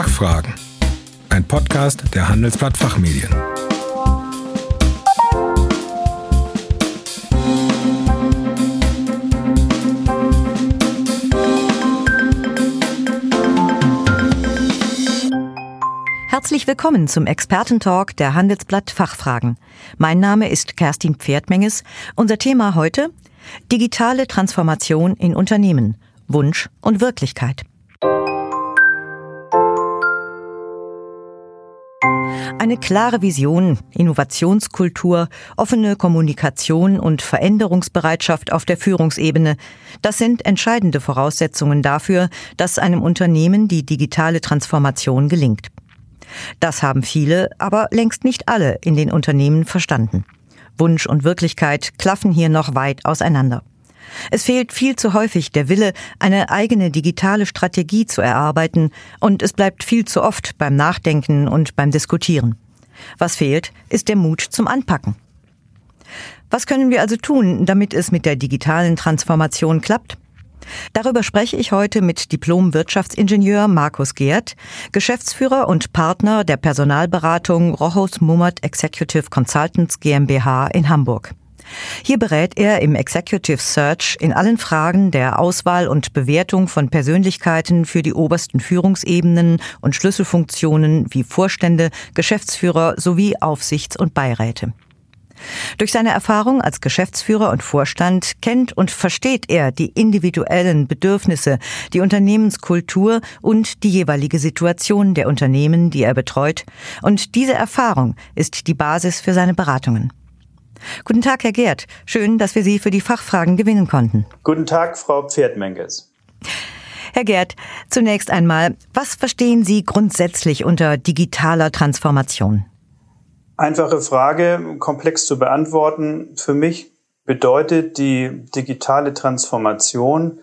Fachfragen. Ein Podcast der Handelsblatt Fachmedien. Herzlich willkommen zum Expertentalk der Handelsblatt Fachfragen. Mein Name ist Kerstin Pferdmenges. Unser Thema heute Digitale Transformation in Unternehmen. Wunsch und Wirklichkeit. Eine klare Vision, Innovationskultur, offene Kommunikation und Veränderungsbereitschaft auf der Führungsebene, das sind entscheidende Voraussetzungen dafür, dass einem Unternehmen die digitale Transformation gelingt. Das haben viele, aber längst nicht alle in den Unternehmen verstanden. Wunsch und Wirklichkeit klaffen hier noch weit auseinander. Es fehlt viel zu häufig der Wille, eine eigene digitale Strategie zu erarbeiten, und es bleibt viel zu oft beim Nachdenken und beim Diskutieren. Was fehlt, ist der Mut zum Anpacken. Was können wir also tun, damit es mit der digitalen Transformation klappt? Darüber spreche ich heute mit Diplom-Wirtschaftsingenieur Markus Geert, Geschäftsführer und Partner der Personalberatung Rochus Mummert Executive Consultants GmbH in Hamburg. Hier berät er im Executive Search in allen Fragen der Auswahl und Bewertung von Persönlichkeiten für die obersten Führungsebenen und Schlüsselfunktionen wie Vorstände, Geschäftsführer sowie Aufsichts- und Beiräte. Durch seine Erfahrung als Geschäftsführer und Vorstand kennt und versteht er die individuellen Bedürfnisse, die Unternehmenskultur und die jeweilige Situation der Unternehmen, die er betreut, und diese Erfahrung ist die Basis für seine Beratungen. Guten Tag, Herr Gerd. Schön, dass wir Sie für die Fachfragen gewinnen konnten. Guten Tag, Frau Pferdmenges. Herr Gerd, zunächst einmal, was verstehen Sie grundsätzlich unter digitaler Transformation? Einfache Frage, komplex zu beantworten. Für mich bedeutet die digitale Transformation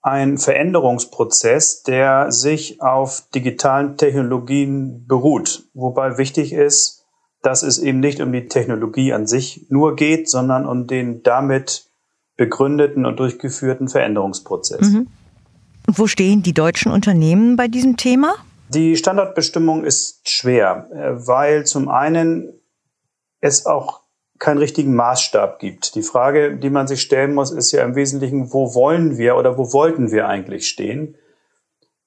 ein Veränderungsprozess, der sich auf digitalen Technologien beruht. Wobei wichtig ist, dass es eben nicht um die Technologie an sich nur geht, sondern um den damit begründeten und durchgeführten Veränderungsprozess. Mhm. Wo stehen die deutschen Unternehmen bei diesem Thema? Die Standardbestimmung ist schwer, äh, weil zum einen es auch keinen richtigen Maßstab gibt. Die Frage, die man sich stellen muss, ist ja im Wesentlichen, wo wollen wir oder wo wollten wir eigentlich stehen?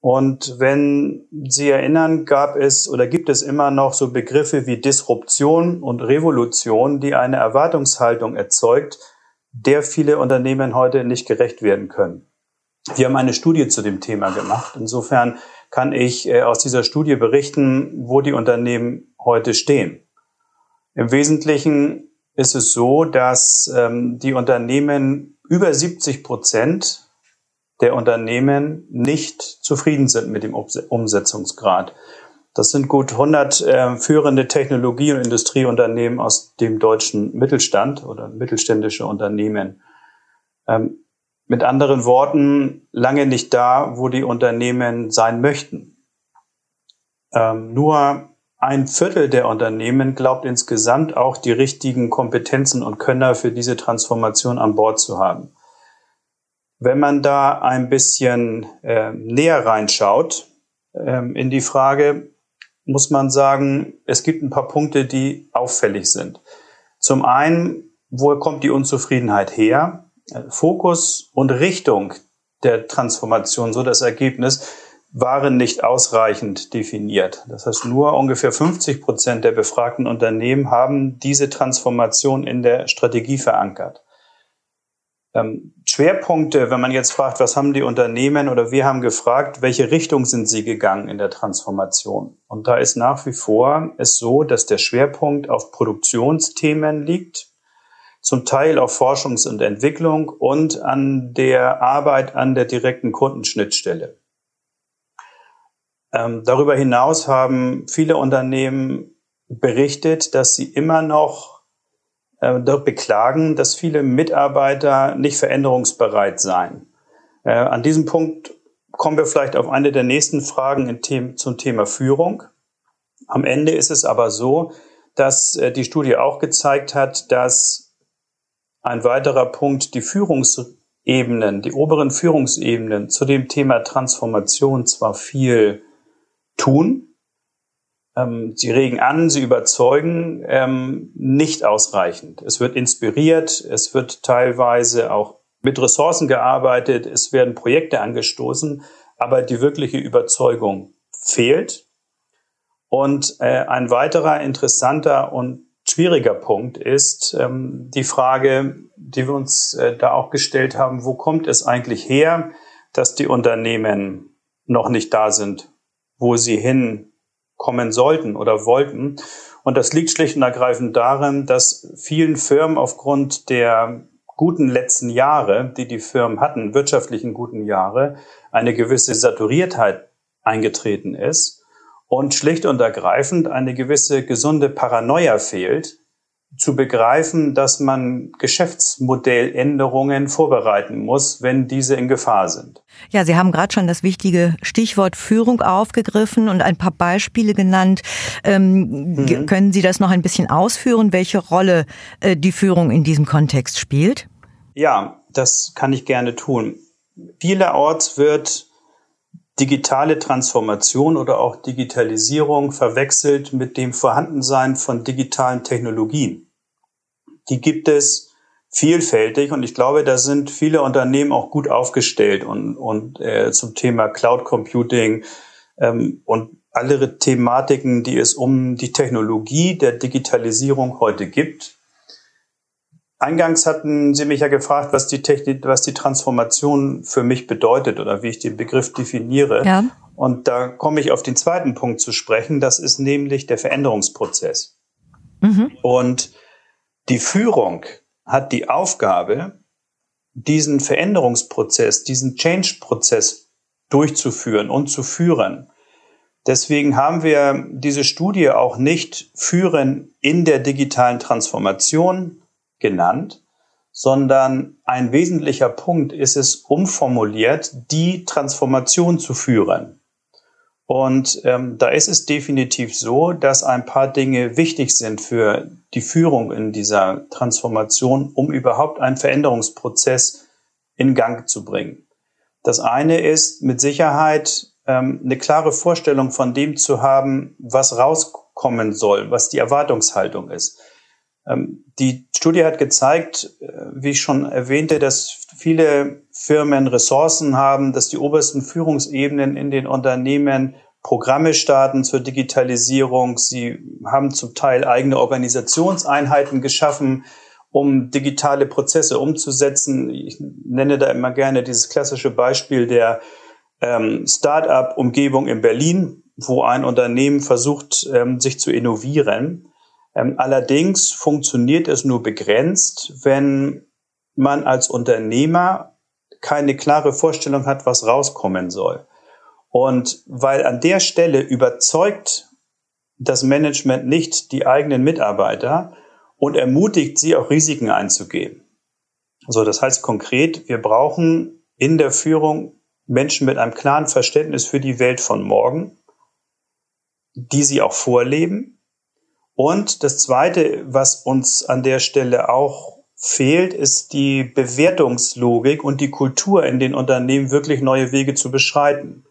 Und wenn Sie erinnern, gab es oder gibt es immer noch so Begriffe wie Disruption und Revolution, die eine Erwartungshaltung erzeugt, der viele Unternehmen heute nicht gerecht werden können. Wir haben eine Studie zu dem Thema gemacht. Insofern kann ich äh, aus dieser Studie berichten, wo die Unternehmen heute stehen. Im Wesentlichen ist es so, dass ähm, die Unternehmen über 70 Prozent der Unternehmen nicht zufrieden sind mit dem Umsetzungsgrad. Das sind gut 100 äh, führende Technologie- und Industrieunternehmen aus dem deutschen Mittelstand oder mittelständische Unternehmen. Ähm, mit anderen Worten, lange nicht da, wo die Unternehmen sein möchten. Ähm, nur ein Viertel der Unternehmen glaubt insgesamt auch die richtigen Kompetenzen und Könner für diese Transformation an Bord zu haben. Wenn man da ein bisschen äh, näher reinschaut ähm, in die Frage, muss man sagen, es gibt ein paar Punkte, die auffällig sind. Zum einen, wo kommt die Unzufriedenheit her? Fokus und Richtung der Transformation, so das Ergebnis, waren nicht ausreichend definiert. Das heißt, nur ungefähr 50 Prozent der befragten Unternehmen haben diese Transformation in der Strategie verankert. Ähm, Schwerpunkte, wenn man jetzt fragt, was haben die Unternehmen oder wir haben gefragt, welche Richtung sind sie gegangen in der Transformation? Und da ist nach wie vor es so, dass der Schwerpunkt auf Produktionsthemen liegt, zum Teil auf Forschungs- und Entwicklung und an der Arbeit an der direkten Kundenschnittstelle. Ähm, darüber hinaus haben viele Unternehmen berichtet, dass sie immer noch dort beklagen, dass viele Mitarbeiter nicht veränderungsbereit seien. Äh, an diesem Punkt kommen wir vielleicht auf eine der nächsten Fragen zum Thema Führung. Am Ende ist es aber so, dass äh, die Studie auch gezeigt hat, dass ein weiterer Punkt, die Führungsebenen, die oberen Führungsebenen zu dem Thema Transformation zwar viel tun. Ähm, sie regen an, sie überzeugen, ähm, nicht ausreichend. Es wird inspiriert, es wird teilweise auch mit Ressourcen gearbeitet, es werden Projekte angestoßen, aber die wirkliche Überzeugung fehlt. Und äh, ein weiterer interessanter und schwieriger Punkt ist ähm, die Frage, die wir uns äh, da auch gestellt haben, wo kommt es eigentlich her, dass die Unternehmen noch nicht da sind, wo sie hinkommen sollten oder wollten. Und das liegt schlicht und ergreifend darin, dass vielen Firmen aufgrund der guten letzten Jahre, die die Firmen hatten, wirtschaftlichen guten Jahre, eine gewisse Saturiertheit eingetreten ist und schlicht und ergreifend eine gewisse gesunde Paranoia fehlt, zu begreifen, dass man Geschäftsmodelländerungen vorbereiten muss, wenn diese in Gefahr sind. Ja, Sie haben gerade schon das wichtige Stichwort Führung aufgegriffen und ein paar Beispiele genannt. Ähm, mhm. Können Sie das noch ein bisschen ausführen, welche Rolle äh, die Führung in diesem Kontext spielt? Ja, das kann ich gerne tun. Vielerorts wird digitale Transformation oder auch Digitalisierung verwechselt mit dem Vorhandensein von digitalen Technologien. Die gibt es vielfältig und ich glaube, da sind viele Unternehmen auch gut aufgestellt und, und äh, zum Thema Cloud Computing ähm, und alle Thematiken, die es um die Technologie der Digitalisierung heute gibt, Eingangs hatten Sie mich ja gefragt, was die Technik, was die Transformation für mich bedeutet oder wie ich den Begriff definiere. Ja. Und da komme ich auf den zweiten Punkt zu sprechen. Das ist nämlich der Veränderungsprozess. Mhm. Und die Führung hat die Aufgabe, diesen Veränderungsprozess, diesen Change-Prozess durchzuführen und zu führen. Deswegen haben wir diese Studie auch nicht führen in der digitalen Transformation, genannt, sondern ein wesentlicher Punkt ist es, umformuliert, die Transformation zu führen. Und ähm, da ist es definitiv so, dass ein paar Dinge wichtig sind für die Führung in dieser Transformation, um überhaupt einen Veränderungsprozess in Gang zu bringen. Das eine ist mit Sicherheit ähm, eine klare Vorstellung von dem zu haben, was rauskommen soll, was die Erwartungshaltung ist. Ähm, die Studie hat gezeigt, äh, wie ich schon erwähnte, dass viele Firmen Ressourcen haben, dass die obersten Führungsebenen in den Unternehmen Programme starten zur Digitalisierung. Sie haben zum Teil eigene Organisationseinheiten geschaffen, um digitale Prozesse umzusetzen. Ich nenne da immer gerne dieses klassische Beispiel der ähm, Start-up-Umgebung in Berlin, wo ein Unternehmen versucht, ähm, sich zu innovieren. Ähm, allerdings funktioniert es nur begrenzt, wenn man als Unternehmer keine klare Vorstellung hat, was rauskommen soll. Und weil an der Stelle überzeugt das Management nicht die eigenen Mitarbeiter und ermutigt sie auch Risiken einzugehen. So, das heißt konkret, wir brauchen in der Führung Menschen mit einem klaren Verständnis für die Welt von morgen, die sie auch vorleben und das Zweite, was uns an der Stelle auch fehlt, ist die Bewertungslogik und die Kultur in den Unternehmen wirklich neue Wege zu beschreiten.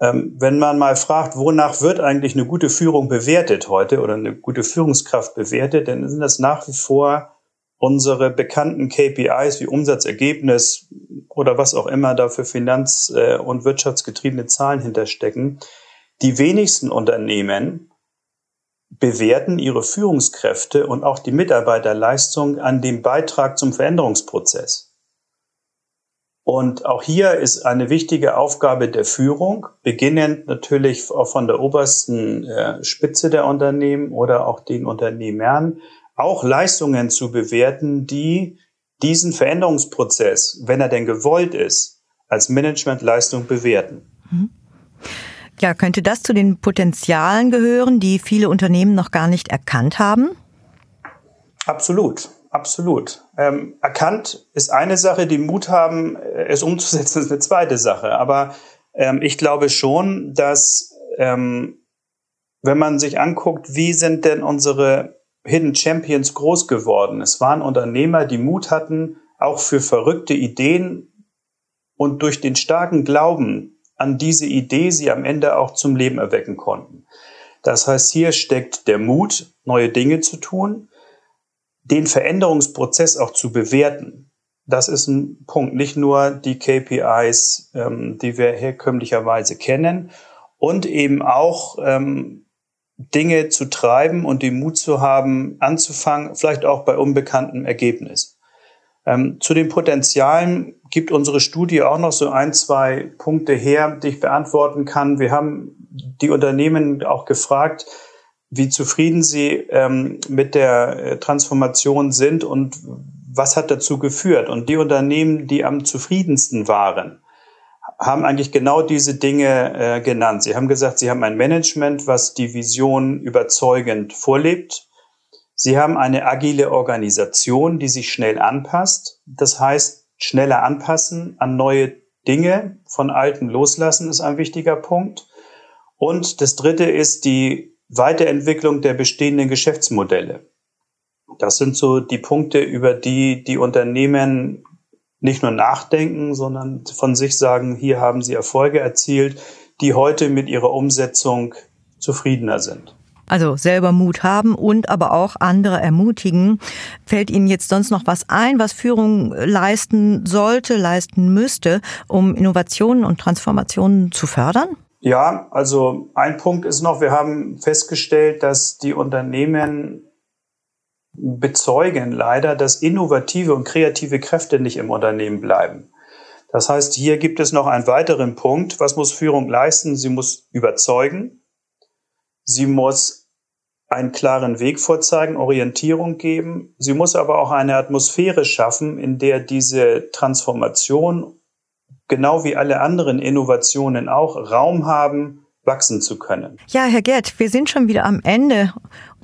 Ähm, wenn man mal fragt, wonach wird eigentlich eine gute Führung bewertet heute oder eine gute Führungskraft bewertet, dann sind das nach wie vor unsere bekannten KPIs wie Umsatzergebnis oder was auch immer da für finanz- äh, und wirtschaftsgetriebene Zahlen hinterstecken. Die wenigsten Unternehmen bewerten ihre Führungskräfte und auch die Mitarbeiterleistung an dem Beitrag zum Veränderungsprozess. Und auch hier ist eine wichtige Aufgabe der Führung, beginnend natürlich von der obersten äh, Spitze der Unternehmen oder auch den Unternehmern, auch Leistungen zu bewerten, die diesen Veränderungsprozess, wenn er denn gewollt ist, als Managementleistung bewerten. Mhm. Ja, könnte das zu den Potenzialen gehören, die viele Unternehmen noch gar nicht erkannt haben? Absolut, absolut. Ähm, erkannt ist eine Sache, die Mut haben, äh, es umzusetzen, ist eine zweite Sache. Aber ähm, ich glaube schon, dass ähm, wenn man sich anguckt, wie sind denn unsere Hidden Champions groß geworden? Es waren Unternehmer, die Mut hatten, auch für verrückte Ideen und durch den starken Glauben an diese Idee sie am Ende auch zum Leben erwecken konnten. Das heißt, hier steckt der Mut, neue Dinge zu tun, den Veränderungsprozess auch zu bewerten. Das ist ein Punkt, nicht nur die KPIs, ähm, die wir herkömmlicherweise kennen, und eben auch ähm, Dinge zu treiben und den Mut zu haben, anzufangen, vielleicht auch bei unbekanntem Ergebnis. Ähm, zu den Potenzialen gibt unsere Studie auch noch so ein, zwei Punkte her, die ich beantworten kann. Wir haben die Unternehmen auch gefragt, wie zufrieden sie ähm, mit der äh, Transformation sind und was hat dazu geführt. Und die Unternehmen, die am zufriedensten waren, haben eigentlich genau diese Dinge äh, genannt. Sie haben gesagt, sie haben ein Management, was die Vision überzeugend vorlebt. Sie haben eine agile Organisation, die sich schnell anpasst. Das heißt, schneller anpassen an neue Dinge, von alten loslassen ist ein wichtiger Punkt. Und das dritte ist die Weiterentwicklung der bestehenden Geschäftsmodelle. Das sind so die Punkte, über die die Unternehmen nicht nur nachdenken, sondern von sich sagen, hier haben sie Erfolge erzielt, die heute mit ihrer Umsetzung zufriedener sind. Also selber Mut haben und aber auch andere ermutigen. Fällt Ihnen jetzt sonst noch was ein, was Führung leisten sollte, leisten müsste, um Innovationen und Transformationen zu fördern? Ja, also ein Punkt ist noch, wir haben festgestellt, dass die Unternehmen bezeugen leider, dass innovative und kreative Kräfte nicht im Unternehmen bleiben. Das heißt, hier gibt es noch einen weiteren Punkt. Was muss Führung leisten? Sie muss überzeugen. Sie muss einen klaren Weg vorzeigen, Orientierung geben. Sie muss aber auch eine Atmosphäre schaffen, in der diese Transformation, genau wie alle anderen Innovationen auch, Raum haben, wachsen zu können. Ja, Herr Gerd, wir sind schon wieder am Ende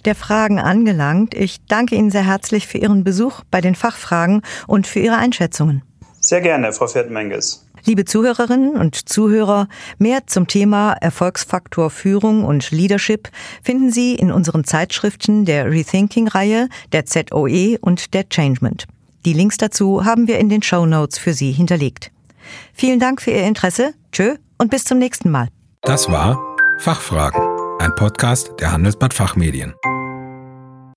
der Fragen angelangt. Ich danke Ihnen sehr herzlich für Ihren Besuch bei den Fachfragen und für Ihre Einschätzungen. Sehr gerne, Frau Pferdmenges. Liebe Zuhörerinnen und Zuhörer, mehr zum Thema Erfolgsfaktor Führung und Leadership finden Sie in unseren Zeitschriften der Rethinking-Reihe, der ZOE und der Changement. Die Links dazu haben wir in den Show Notes für Sie hinterlegt. Vielen Dank für Ihr Interesse. Tschö und bis zum nächsten Mal. Das war Fachfragen, ein Podcast der Handelsblatt Fachmedien.